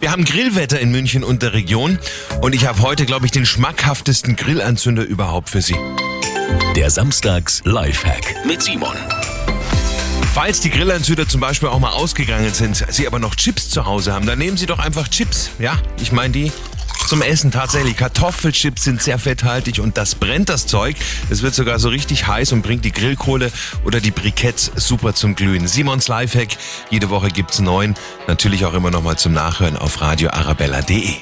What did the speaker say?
Wir haben Grillwetter in München und der Region und ich habe heute, glaube ich, den schmackhaftesten Grillanzünder überhaupt für Sie. Der Samstags Lifehack mit Simon. Falls die Grillanzünder zum Beispiel auch mal ausgegangen sind, Sie aber noch Chips zu Hause haben, dann nehmen Sie doch einfach Chips. Ja, ich meine die zum Essen tatsächlich. Kartoffelchips sind sehr fetthaltig und das brennt das Zeug. Es wird sogar so richtig heiß und bringt die Grillkohle oder die Briketts super zum Glühen. Simons Lifehack. Jede Woche gibt's neun. Natürlich auch immer noch mal zum Nachhören auf radioarabella.de.